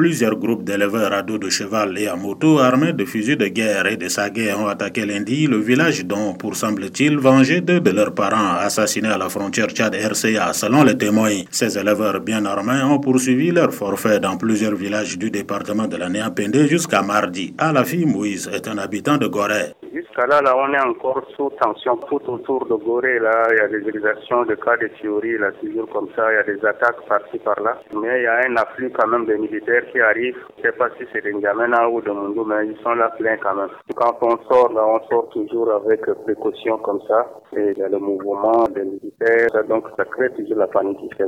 Plusieurs groupes d'éleveurs à dos de cheval et à moto armés de fusils de guerre et de saguets ont attaqué lundi le village dont, pour semble-t-il, venger deux de leurs parents assassinés à la frontière Tchad-RCA, selon les témoins. Ces éleveurs bien armés ont poursuivi leur forfait dans plusieurs villages du département de la Néapendé jusqu'à mardi. Alafi Moïse est un habitant de Gorée. Là, on est encore sous tension tout autour de Gorée. Là, il y a des exactions de cas de théorie, là, toujours comme ça. Il y a des attaques par-ci, par-là. Mais il y a un afflux quand même de militaires qui arrivent. Je sais pas si c'est de N'Djamena ou de Mundu, mais ils sont là pleins quand même. Quand on sort, là, on sort toujours avec précaution comme ça. Et il y a le mouvement des militaires. Donc, ça crée toujours la panique ici.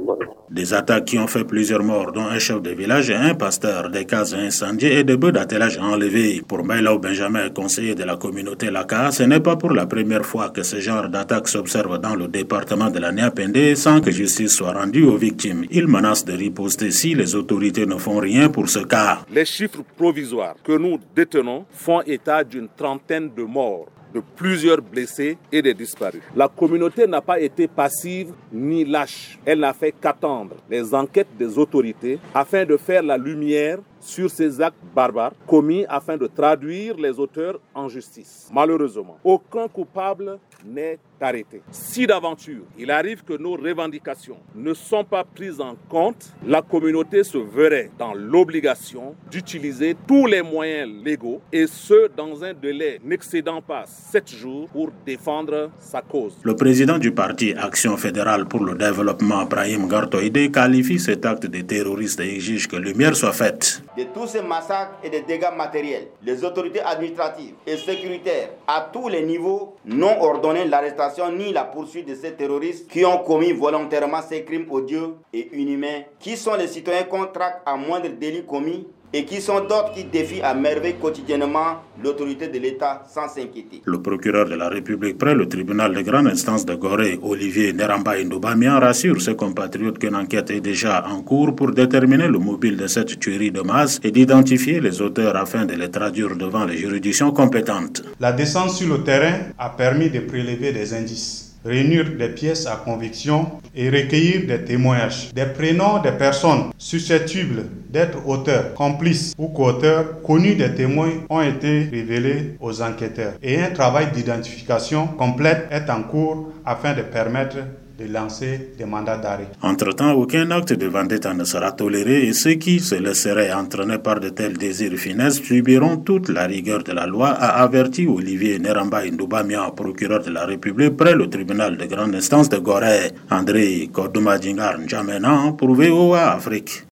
Des attaques qui ont fait plusieurs morts, dont un chef de village et un pasteur, des cases incendiées et des bœufs d'attelage enlevés. Pour Maïlao Benjamin, conseiller de la communauté Laka, ce n'est pas pour la première fois que ce genre d'attaque s'observe dans le département de la Néapendé sans que justice soit rendue aux victimes. Il menace de riposter si les autorités ne font rien pour ce cas. Les chiffres provisoires que nous détenons font état d'une trentaine de morts de plusieurs blessés et des disparus. La communauté n'a pas été passive ni lâche. Elle n'a fait qu'attendre les enquêtes des autorités afin de faire la lumière sur ces actes barbares commis afin de traduire les auteurs en justice. Malheureusement, aucun coupable n'est arrêté. Si d'aventure il arrive que nos revendications ne sont pas prises en compte, la communauté se verrait dans l'obligation d'utiliser tous les moyens légaux et ce dans un délai n'excédant pas sept jours pour défendre sa cause. Le président du parti Action fédérale pour le développement, Brahim Gartoïde, qualifie cet acte de terroriste et exige que lumière soit faite de tous ces massacres et des dégâts matériels, les autorités administratives et sécuritaires à tous les niveaux n'ont ordonné l'arrestation ni la poursuite de ces terroristes qui ont commis volontairement ces crimes odieux et inhumains, qui sont les citoyens contractent à moindre délit commis et qui sont d'autres qui défient à merveille quotidiennement l'autorité de l'État sans s'inquiéter. Le procureur de la République près le tribunal de grande instance de Gorée, Olivier Neramba Indoubamian, rassure ses compatriotes qu'une enquête est déjà en cours pour déterminer le mobile de cette tuerie de masse et d'identifier les auteurs afin de les traduire devant les juridictions compétentes. La descente sur le terrain a permis de prélever des indices réunir des pièces à conviction et recueillir des témoignages. Des prénoms des personnes susceptibles d'être auteurs, complices ou co-auteurs connus des témoins ont été révélés aux enquêteurs et un travail d'identification complète est en cours afin de permettre de lancer des mandats d'arrêt. Entre-temps, aucun acte de vendetta ne sera toléré et ceux qui se laisseraient entraîner par de tels désirs finesses subiront toute la rigueur de la loi, a averti Olivier Neramba Ndoubamia, procureur de la République près le tribunal de grande instance de Gorée. André Kodouma Djingar N'Djamena pour VOA Afrique.